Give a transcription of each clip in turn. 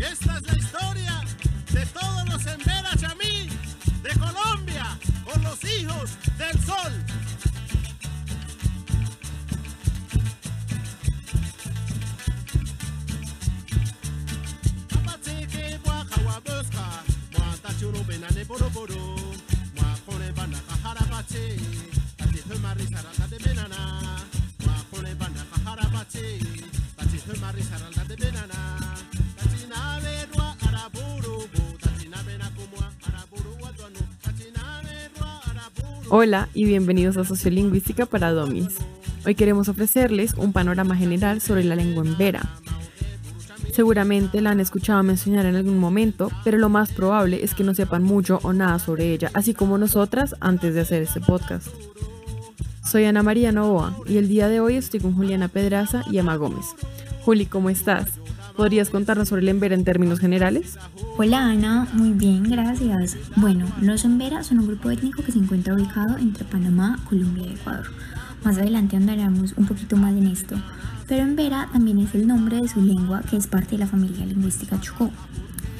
Esta es la historia de todos los Embera Chamí de Colombia con los hijos del sol. Bwa kawaboska, Hola y bienvenidos a Sociolingüística para Domis. Hoy queremos ofrecerles un panorama general sobre la lengua embera. Seguramente la han escuchado mencionar en algún momento, pero lo más probable es que no sepan mucho o nada sobre ella, así como nosotras antes de hacer este podcast. Soy Ana María Novoa y el día de hoy estoy con Juliana Pedraza y Emma Gómez. Juli, ¿cómo estás? ¿Podrías contarnos sobre el embera en términos generales? Hola Ana, muy bien, gracias. Bueno, los Embera son un grupo étnico que se encuentra ubicado entre Panamá, Colombia y Ecuador. Más adelante andaremos un poquito más en esto. Pero Embera también es el nombre de su lengua que es parte de la familia lingüística Chocó.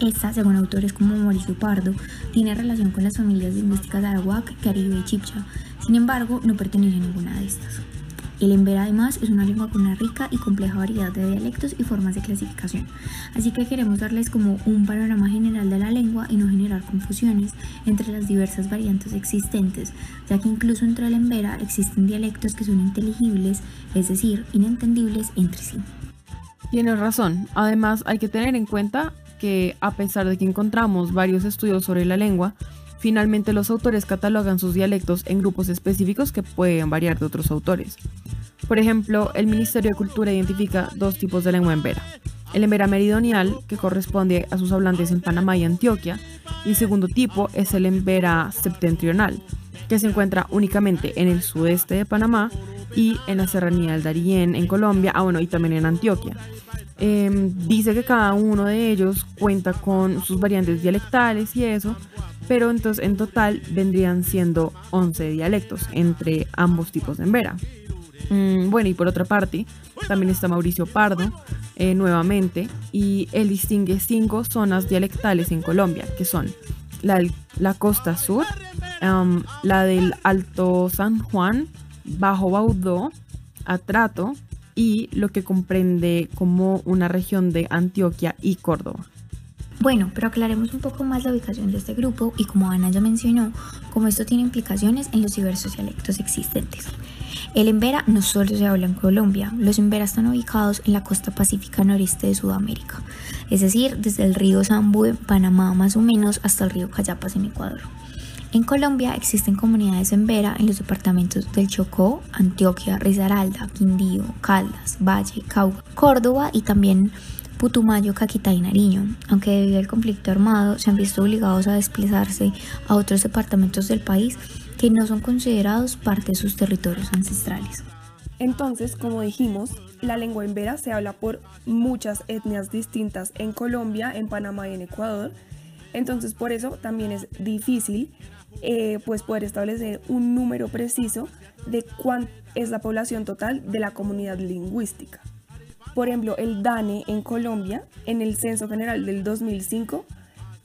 Esta, según autores como Mauricio Pardo, tiene relación con las familias lingüísticas Arawak, Caribe y Chipcha. Sin embargo, no pertenece a ninguna de estas. El embera además es una lengua con una rica y compleja variedad de dialectos y formas de clasificación, así que queremos darles como un panorama general de la lengua y no generar confusiones entre las diversas variantes existentes, ya que incluso entre el embera existen dialectos que son inteligibles, es decir, inentendibles entre sí. Tienes razón. Además, hay que tener en cuenta que a pesar de que encontramos varios estudios sobre la lengua, finalmente los autores catalogan sus dialectos en grupos específicos que pueden variar de otros autores. Por ejemplo, el Ministerio de Cultura identifica dos tipos de lengua embera. El embera meridional, que corresponde a sus hablantes en Panamá y Antioquia, y el segundo tipo es el embera septentrional, que se encuentra únicamente en el sudeste de Panamá y en la serranía del Darién en Colombia, ah bueno, y también en Antioquia. Em, dice que cada uno de ellos cuenta con sus variantes dialectales y eso, pero entonces en total vendrían siendo 11 dialectos entre ambos tipos de embera. Mm, bueno, y por otra parte, también está Mauricio Pardo, eh, nuevamente, y él distingue cinco zonas dialectales en Colombia, que son la, la costa sur, la del Alto San Juan, Bajo Baudó, Atrato y lo que comprende como una región de Antioquia y Córdoba. Bueno, pero aclaremos un poco más la ubicación de este grupo y como Ana ya mencionó, como esto tiene implicaciones en los diversos dialectos existentes. El embera no solo se habla en Colombia, los embera están ubicados en la costa pacífica noreste de Sudamérica, es decir, desde el río Sambu en Panamá más o menos hasta el río Cayapas en Ecuador. En Colombia existen comunidades embera en los departamentos del Chocó, Antioquia, Risaralda, Quindío, Caldas, Valle, Cauca, Córdoba y también Putumayo, Caquetá y Nariño, aunque debido al conflicto armado se han visto obligados a desplazarse a otros departamentos del país que no son considerados parte de sus territorios ancestrales. Entonces, como dijimos, la lengua embera se habla por muchas etnias distintas en Colombia, en Panamá y en Ecuador. Entonces, por eso también es difícil eh, pues poder establecer un número preciso de cuánta es la población total de la comunidad lingüística. Por ejemplo, el DANE en Colombia, en el Censo General del 2005,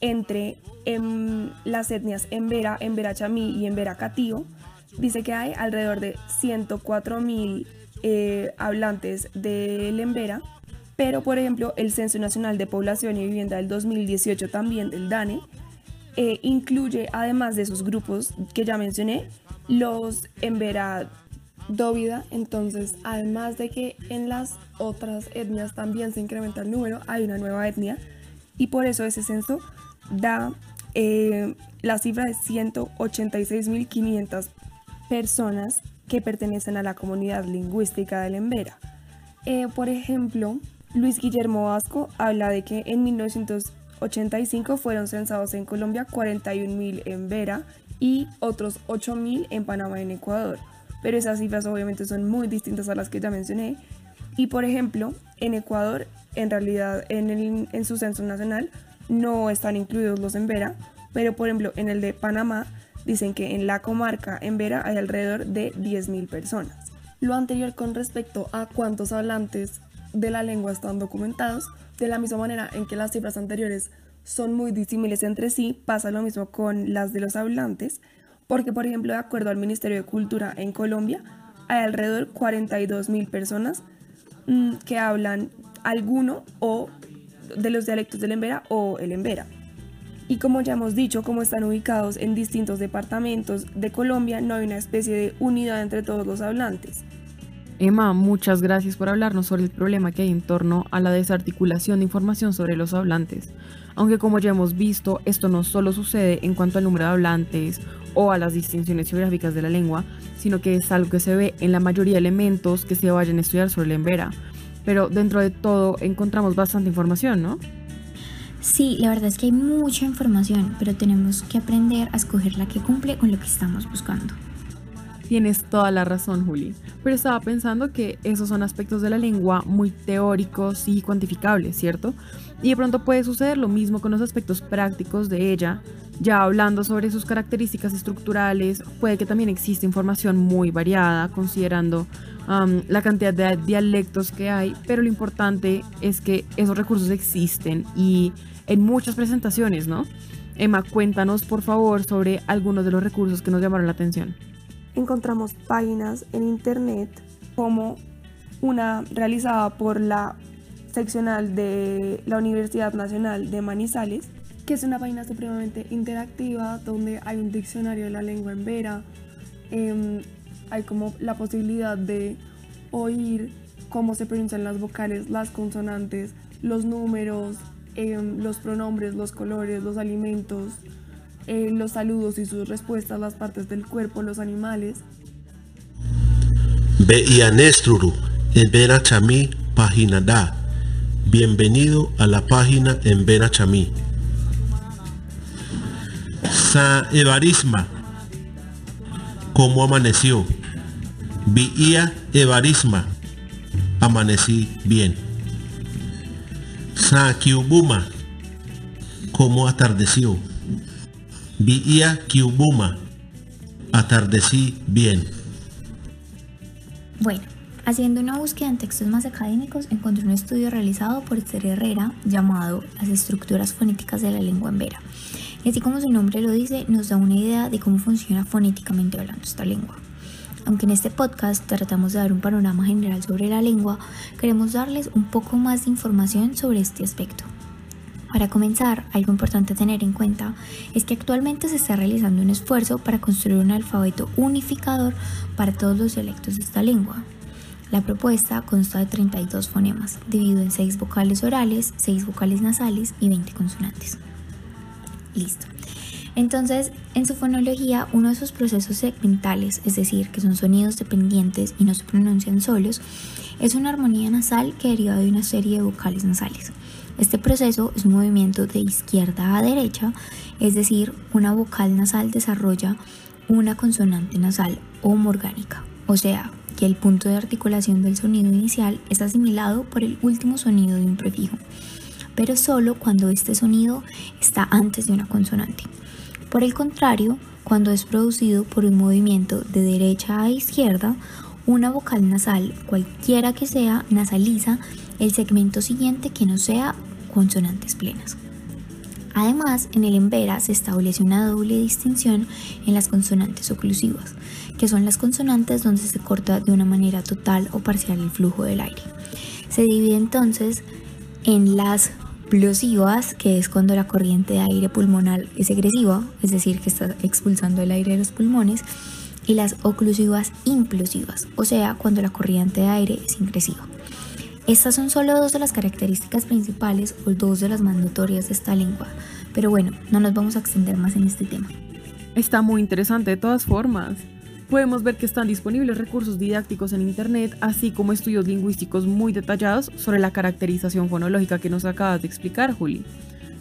entre em, las etnias Embera, Embera Chamí y Embera Catío, dice que hay alrededor de 104 mil eh, hablantes del Embera, pero por ejemplo el Censo Nacional de Población y Vivienda del 2018 también del DANE eh, incluye además de esos grupos que ya mencioné, los Embera Dóvida, entonces además de que en las otras etnias también se incrementa el número, hay una nueva etnia y por eso ese censo da eh, la cifra de 186.500 personas que pertenecen a la comunidad lingüística del Embera. Eh, por ejemplo, Luis Guillermo Vasco habla de que en 1985 fueron censados en Colombia 41.000 en Vera y otros 8.000 en Panamá y en Ecuador. Pero esas cifras obviamente son muy distintas a las que ya mencioné. Y por ejemplo, en Ecuador, en realidad en, el, en su censo nacional no están incluidos los en Vera, pero por ejemplo en el de Panamá dicen que en la comarca en Vera hay alrededor de 10.000 personas. Lo anterior con respecto a cuántos hablantes de la lengua están documentados, de la misma manera en que las cifras anteriores son muy disímiles entre sí, pasa lo mismo con las de los hablantes, porque por ejemplo, de acuerdo al Ministerio de Cultura en Colombia, hay alrededor 42 mil personas mm, que hablan alguno o de los dialectos del Embera o el Embera. Y como ya hemos dicho, como están ubicados en distintos departamentos de Colombia, no hay una especie de unidad entre todos los hablantes. Emma, muchas gracias por hablarnos sobre el problema que hay en torno a la desarticulación de información sobre los hablantes. Aunque como ya hemos visto, esto no solo sucede en cuanto al número de hablantes o a las distinciones geográficas de la lengua, sino que es algo que se ve en la mayoría de elementos que se vayan a estudiar sobre la embera. Pero dentro de todo encontramos bastante información, ¿no? Sí, la verdad es que hay mucha información, pero tenemos que aprender a escoger la que cumple con lo que estamos buscando. Tienes toda la razón, Juli. Pero estaba pensando que esos son aspectos de la lengua muy teóricos y cuantificables, ¿cierto? Y de pronto puede suceder lo mismo con los aspectos prácticos de ella. Ya hablando sobre sus características estructurales, puede que también exista información muy variada, considerando la cantidad de dialectos que hay, pero lo importante es que esos recursos existen y en muchas presentaciones, ¿no? Emma, cuéntanos por favor sobre algunos de los recursos que nos llamaron la atención encontramos páginas en internet como una realizada por la seccional de la Universidad Nacional de Manizales, que es una página supremamente interactiva donde hay un diccionario de la lengua en vera, em, hay como la posibilidad de oír cómo se pronuncian las vocales, las consonantes, los números, em, los pronombres, los colores, los alimentos, eh, los saludos y sus respuestas, las partes del cuerpo, los animales. En Vera Chamí, página da. Bienvenido a la página en Vera Chamí. Sa Evarisma, ¿cómo amaneció? Vía Evarisma, amanecí bien. Sa Kiubuma, ¿cómo atardeció? Vía Kiubuma. Atardecí bien. Bueno, haciendo una búsqueda en textos más académicos, encontré un estudio realizado por Esther Herrera llamado Las estructuras fonéticas de la lengua en vera. Y así como su nombre lo dice, nos da una idea de cómo funciona fonéticamente hablando esta lengua. Aunque en este podcast tratamos de dar un panorama general sobre la lengua, queremos darles un poco más de información sobre este aspecto. Para comenzar, algo importante a tener en cuenta es que actualmente se está realizando un esfuerzo para construir un alfabeto unificador para todos los dialectos de esta lengua. La propuesta consta de 32 fonemas, dividido en 6 vocales orales, 6 vocales nasales y 20 consonantes. Listo. Entonces, en su fonología, uno de sus procesos segmentales, es decir, que son sonidos dependientes y no se pronuncian solos, es una armonía nasal que deriva de una serie de vocales nasales. Este proceso es un movimiento de izquierda a derecha, es decir, una vocal nasal desarrolla una consonante nasal homorgánica, o sea, que el punto de articulación del sonido inicial es asimilado por el último sonido de un prefijo, pero solo cuando este sonido está antes de una consonante. Por el contrario, cuando es producido por un movimiento de derecha a izquierda, una vocal nasal, cualquiera que sea, nasaliza el segmento siguiente que no sea consonantes plenas. Además, en el embera se establece una doble distinción en las consonantes oclusivas, que son las consonantes donde se corta de una manera total o parcial el flujo del aire. Se divide entonces en las plosivas, que es cuando la corriente de aire pulmonar es agresiva, es decir, que está expulsando el aire de los pulmones, y las oclusivas implosivas, o sea, cuando la corriente de aire es ingresiva. Estas son solo dos de las características principales o dos de las más notorias de esta lengua, pero bueno, no nos vamos a extender más en este tema. Está muy interesante de todas formas. Podemos ver que están disponibles recursos didácticos en Internet, así como estudios lingüísticos muy detallados sobre la caracterización fonológica que nos acabas de explicar, Juli.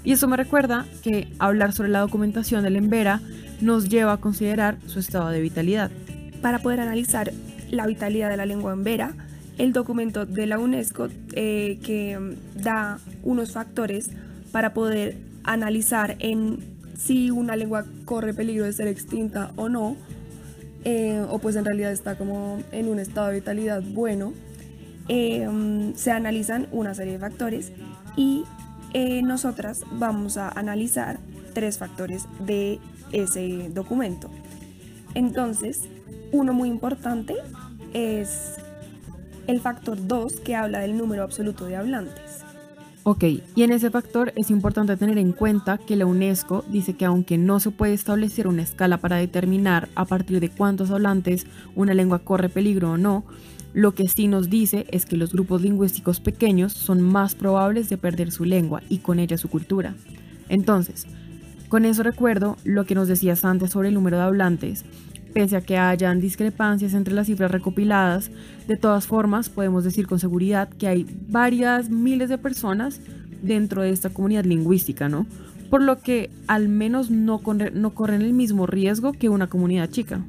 Y eso me recuerda que hablar sobre la documentación del Embera nos lleva a considerar su estado de vitalidad. Para poder analizar la vitalidad de la lengua Embera, el documento de la UNESCO eh, que mm, da unos factores para poder analizar en si una lengua corre peligro de ser extinta o no, eh, o pues en realidad está como en un estado de vitalidad bueno. eh, se analizan una serie de factores y eh, nosotras vamos a analizar tres factores de ese documento. Entonces, uno muy importante es el factor 2 que habla del número absoluto de hablantes. Ok, y en ese factor es importante tener en cuenta que la UNESCO dice que aunque no se puede establecer una escala para determinar a partir de cuántos hablantes una lengua corre peligro o no, lo que sí nos dice es que los grupos lingüísticos pequeños son más probables de perder su lengua y con ella su cultura. Entonces, con eso recuerdo lo que nos decías antes sobre el número de hablantes. Pese a que hayan discrepancias entre las cifras recopiladas, de todas formas podemos decir con seguridad que hay varias miles de personas dentro de esta comunidad lingüística, ¿no? Por lo que al menos no, corren el mismo riesgo que una comunidad chica.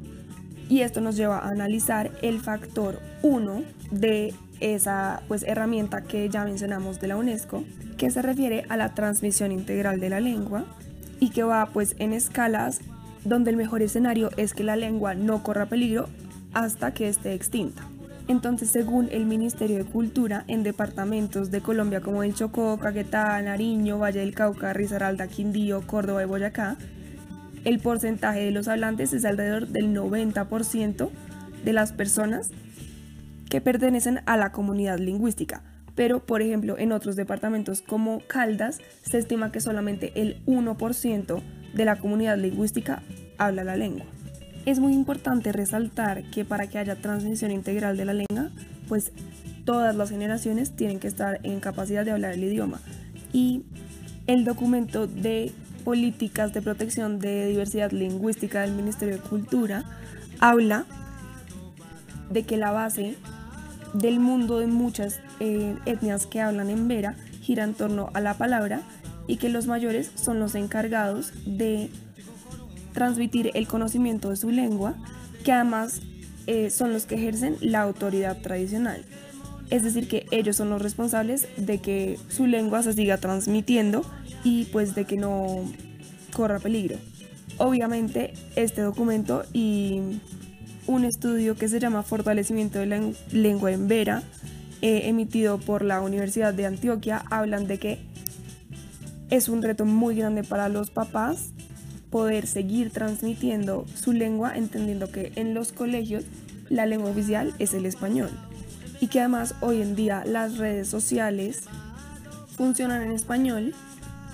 Y esto nos lleva a analizar el factor 1 de esa pues, herramienta que ya mencionamos de la UNESCO, que se refiere a la transmisión integral de la lengua y que va pues en escalas donde el mejor escenario es que la lengua no corra peligro hasta que esté extinta. Entonces, según el Ministerio de Cultura, en departamentos de Colombia como el Chocó, Caquetá, Nariño, Valle del Cauca, Risaralda, Quindío, Córdoba y Boyacá, el porcentaje de los hablantes es alrededor del 90% de las personas que pertenecen a la comunidad lingüística. Pero, por ejemplo, en otros departamentos como Caldas, se estima que solamente el 1% de la comunidad lingüística habla la lengua. Es muy importante resaltar que para que haya transmisión integral de la lengua, pues todas las generaciones tienen que estar en capacidad de hablar el idioma. Y el documento de políticas de protección de diversidad lingüística del Ministerio de Cultura habla de que la base del mundo de muchas eh, etnias que hablan en Vera gira en torno a la palabra y que los mayores son los encargados de transmitir el conocimiento de su lengua, que además eh, son los que ejercen la autoridad tradicional. Es decir, que ellos son los responsables de que su lengua se siga transmitiendo y pues de que no corra peligro. Obviamente este documento y un estudio que se llama Fortalecimiento de la lengua en Vera, eh, emitido por la Universidad de Antioquia, hablan de que es un reto muy grande para los papás poder seguir transmitiendo su lengua, entendiendo que en los colegios la lengua oficial es el español y que además hoy en día las redes sociales funcionan en español,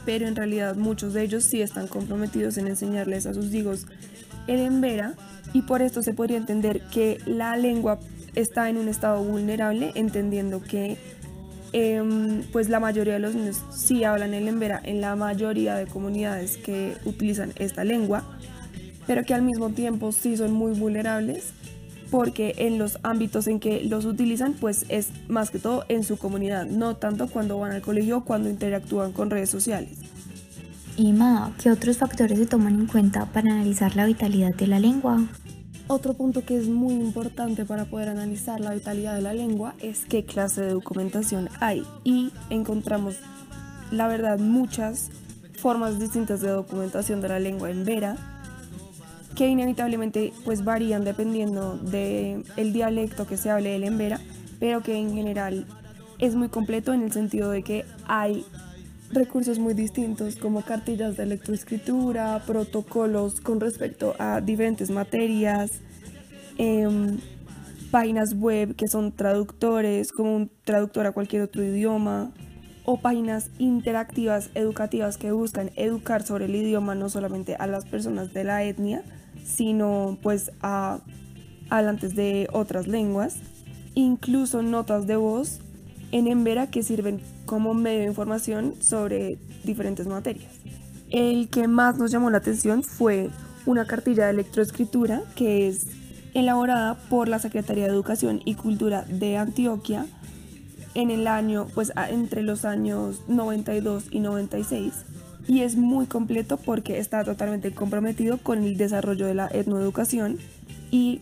pero en realidad muchos de ellos sí están comprometidos en enseñarles a sus hijos el embera y por esto se podría entender que la lengua está en un estado vulnerable, entendiendo que em, pues la mayoría de los niños sí hablan el embera en la mayoría de comunidades que utilizan esta lengua, pero que al mismo tiempo sí son muy vulnerables porque en los ámbitos en que los utilizan, pues es más que todo en su comunidad, no tanto cuando van al colegio o cuando interactúan con redes sociales. Y Ma, ¿qué otros factores se toman en cuenta para analizar la vitalidad de la lengua? Otro punto que es muy importante para poder analizar la vitalidad de la lengua es qué clase de documentación hay. Y encontramos la verdad muchas formas distintas de documentación de la lengua en Vera que inevitablemente pues varían dependiendo del el dialecto que se hable del Embera, pero que en general es muy completo en el sentido de que hay recursos muy distintos como cartillas de electroescritura, protocolos con respecto a diferentes materias, em, páginas web que son traductores, como un traductor a cualquier otro idioma, o páginas interactivas educativas que buscan educar sobre el idioma no solamente a las personas de la etnia, sino pues a hablantes de otras lenguas, incluso notas de voz en Embera que sirven como medio de información sobre diferentes materias. El que más nos llamó la atención fue una cartilla de electroescritura que es elaborada por la Secretaría de Educación y Cultura de Antioquia en el año, pues entre los años 92 y 96 y es muy completo porque está totalmente comprometido con el desarrollo de la etnoeducación y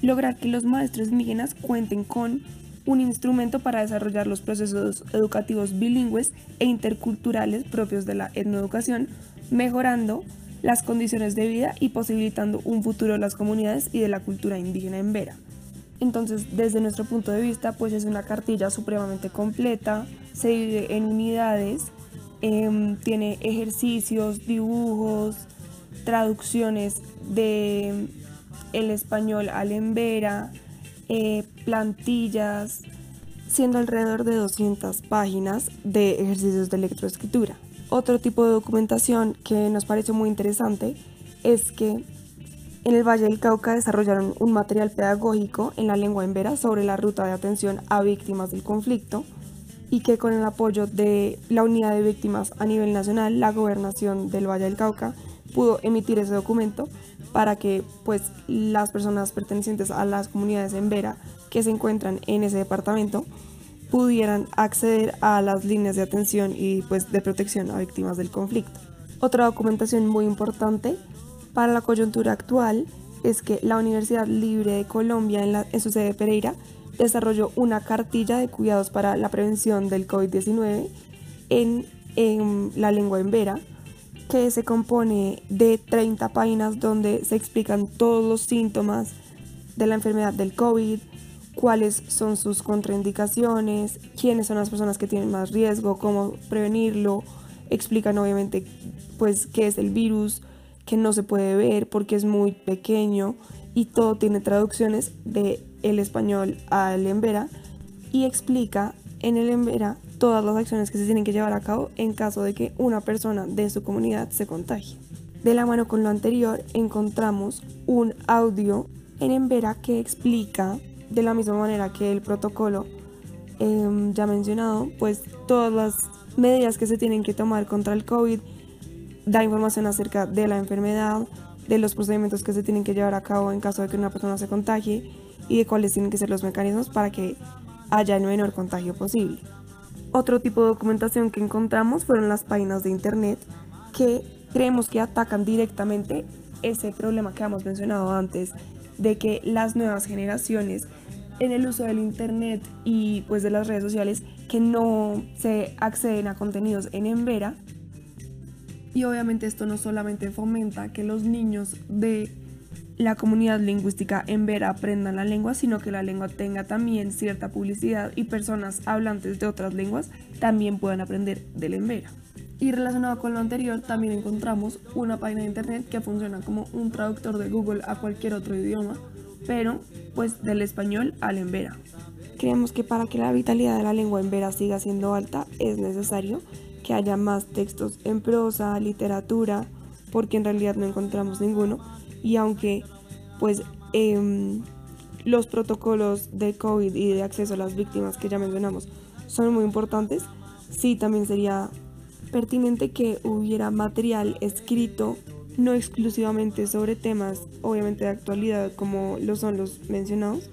lograr que los maestros indígenas cuenten con un instrumento para desarrollar los procesos educativos bilingües e interculturales propios de la etnoeducación, mejorando las condiciones de vida y posibilitando un futuro de las comunidades y de la cultura indígena en Vera. Entonces, desde nuestro punto de vista, pues es una cartilla supremamente completa, se divide en unidades, em, tiene ejercicios, dibujos, traducciones de el español al embera, eh, plantillas, siendo alrededor de 200 páginas de ejercicios de electroescritura. Otro tipo de documentación que nos pareció muy interesante es que en el Valle del Cauca desarrollaron un material pedagógico en la lengua embera sobre la ruta de atención a víctimas del conflicto y que con el apoyo de la unidad de víctimas a nivel nacional, la gobernación del Valle del Cauca pudo emitir ese documento para que pues las personas pertenecientes a las comunidades embera que se encuentran en ese departamento pudieran acceder a las líneas de atención y pues de protección a víctimas del conflicto. Otra documentación muy importante para la coyuntura actual es que la Universidad Libre de Colombia en, su sede Pereira desarrolló una cartilla de cuidados para la prevención del COVID-19 en, en la lengua embera que se compone de 30 páginas donde se explican todos los síntomas de la enfermedad del COVID, cuáles son sus contraindicaciones, quiénes son las personas que tienen más riesgo, cómo prevenirlo, explican obviamente pues qué es el virus, que no se puede ver porque es muy pequeño y todo tiene traducciones de el español al embera y explica en el embera todas las acciones que se tienen que llevar a cabo en caso de que una persona de su comunidad se contagie. De la mano con lo anterior encontramos un audio en embera que explica de la misma manera que el protocolo em, ya mencionado, pues todas las medidas que se tienen que tomar contra el COVID da información acerca de la enfermedad, de los procedimientos que se tienen que llevar a cabo en caso de que una persona se contagie y de cuáles tienen que ser los mecanismos para que haya el menor contagio posible. Otro tipo de documentación que encontramos fueron las páginas de internet que creemos que atacan directamente ese problema que hemos mencionado antes de que las nuevas generaciones en el uso del internet y pues de las redes sociales que no se acceden a contenidos en Envera. Y obviamente esto no solamente fomenta que los niños de la comunidad lingüística en Vera aprendan la lengua, sino que la lengua tenga también cierta publicidad y personas hablantes de otras lenguas también puedan aprender del Envera. Y relacionado con lo anterior, también encontramos una página de internet que funciona como un traductor de Google a cualquier otro idioma, pero pues del español al Envera. Creemos que para que la vitalidad de la lengua en Vera siga siendo alta es necesario que haya más textos en prosa, literatura, porque en realidad no encontramos ninguno. Y aunque pues em, los protocolos de COVID y de acceso a las víctimas que ya mencionamos son muy importantes, sí también sería pertinente que hubiera material escrito no exclusivamente sobre temas obviamente de actualidad como lo son los mencionados,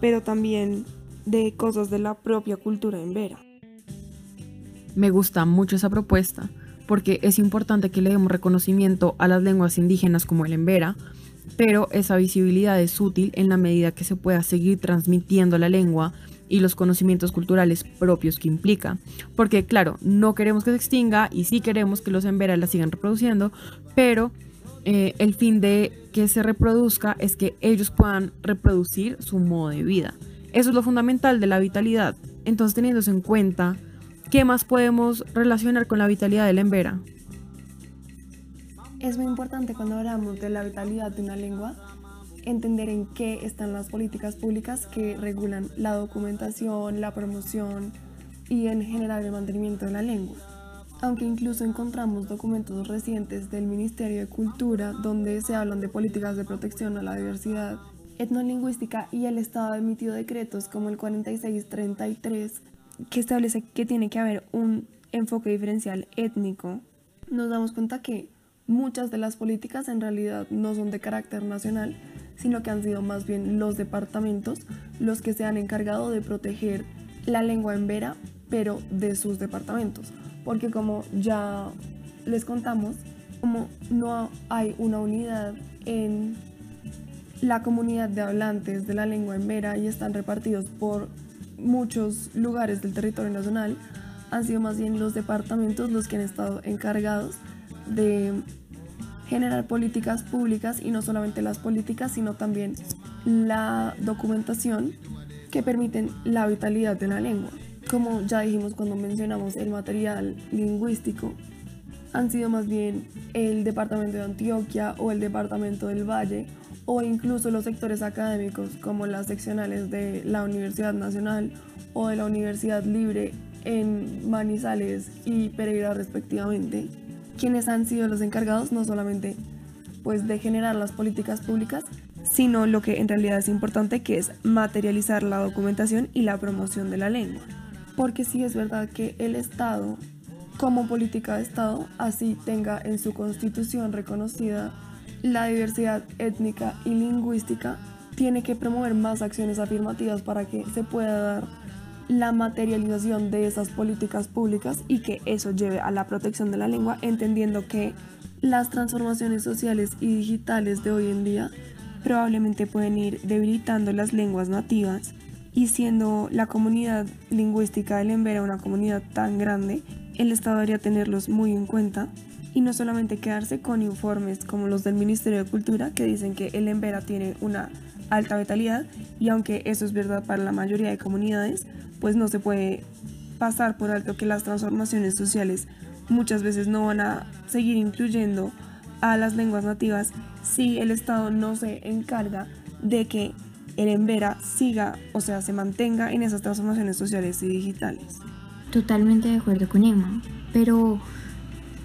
pero también de cosas de la propia cultura en Vera. Me gusta mucho esa propuesta porque es importante que le demos reconocimiento a las lenguas indígenas como el embera, pero esa visibilidad es útil en la medida que se pueda seguir transmitiendo la lengua y los conocimientos culturales propios que implica. Porque claro, no queremos que se extinga y sí queremos que los embera la sigan reproduciendo, pero eh, el fin de que se reproduzca es que ellos puedan reproducir su modo de vida. Eso es lo fundamental de la vitalidad. Entonces, teniéndose en cuenta ¿Qué más podemos relacionar con la vitalidad de la embera? Es muy importante cuando hablamos de la vitalidad de una lengua entender en qué están las políticas públicas que regulan la documentación, la promoción y en general el mantenimiento de la lengua. Aunque incluso encontramos documentos recientes del Ministerio de Cultura donde se hablan de políticas de protección a la diversidad etnolingüística y el Estado ha emitido decretos como el 4633 que establece que tiene que haber un enfoque diferencial étnico, nos damos cuenta que muchas de las políticas en realidad no son de carácter nacional, sino que han sido más bien los departamentos los que se han encargado de proteger la lengua en vera, pero de sus departamentos. Porque como ya les contamos, como no hay una unidad en la comunidad de hablantes de la lengua en vera y están repartidos por muchos lugares del territorio nacional han sido más bien los departamentos los que han estado encargados de generar políticas públicas y no solamente las políticas, sino también la documentación que permiten la vitalidad de la lengua. Como ya dijimos cuando mencionamos el material lingüístico, han sido más bien el Departamento de Antioquia o el Departamento del Valle o incluso los sectores académicos como las seccionales de la Universidad Nacional o de la Universidad Libre en Manizales y Pereira respectivamente, quienes han sido los encargados no solamente pues de generar las políticas públicas, sino lo que en realidad es importante que es materializar la documentación y la promoción de la lengua. Porque sí es verdad que el Estado, como política de Estado, así tenga en su constitución reconocida la diversidad étnica y lingüística, tiene que promover más acciones afirmativas para que se pueda dar la materialización de esas políticas públicas y que eso lleve a la protección de la lengua, entendiendo que las transformaciones sociales y digitales de hoy en día probablemente pueden ir debilitando las lenguas nativas y siendo la comunidad lingüística del Embera una comunidad tan grande, el Estado debería tenerlos muy en cuenta y no solamente quedarse con informes como los del Ministerio de Cultura que dicen que el Embera tiene una alta vitalidad y aunque eso es verdad para la mayoría de comunidades, pues no se puede pasar por alto que las transformaciones sociales muchas veces no van a seguir incluyendo a las lenguas nativas si el Estado no se encarga de que el Embera siga, o sea, se mantenga en esas transformaciones sociales y digitales. Totalmente de acuerdo con Emma, pero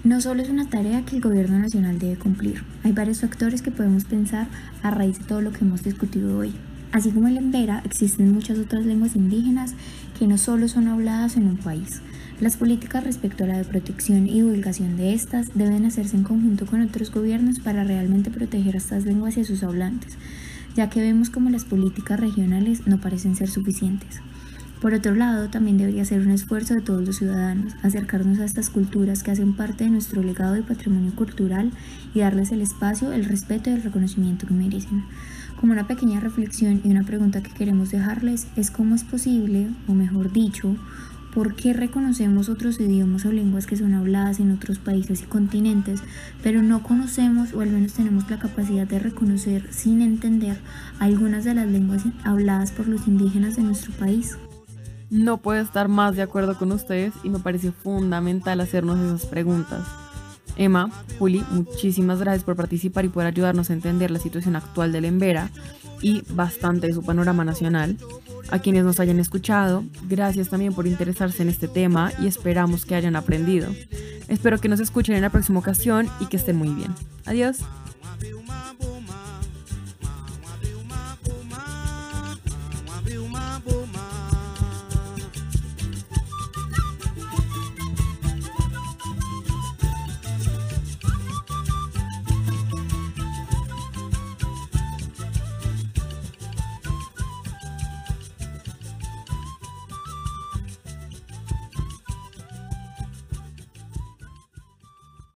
no solo es una tarea que el gobierno nacional debe cumplir, hay varios factores que podemos pensar a raíz de todo lo que hemos discutido hoy. Así como el embera, existen muchas otras lenguas indígenas que no solo son habladas en un país. Las políticas respecto a la protección y divulgación de estas deben hacerse en conjunto con otros gobiernos para realmente proteger a estas lenguas y a sus hablantes, ya que vemos como las políticas regionales no parecen ser suficientes. Por otro lado, también debería ser un esfuerzo de todos los ciudadanos acercarnos a estas culturas que hacen parte de nuestro legado y patrimonio cultural y darles el espacio, el respeto y el reconocimiento que merecen. Como una pequeña reflexión y una pregunta que queremos dejarles es cómo es posible, o mejor dicho, ¿Por qué reconocemos otros idiomas o lenguas que son habladas en otros países y continentes, pero no conocemos o al menos tenemos la capacidad de reconocer sin entender algunas de las lenguas habladas por los indígenas de nuestro país? No puedo estar más de acuerdo con ustedes y me parece fundamental hacernos esas preguntas. Emma, Juli, muchísimas gracias por participar y por ayudarnos a entender la situación actual del Embera y bastante de su panorama nacional. A quienes nos hayan escuchado, gracias también por interesarse en este tema y esperamos que hayan aprendido. Espero que nos escuchen en la próxima ocasión y que estén muy bien. Adiós.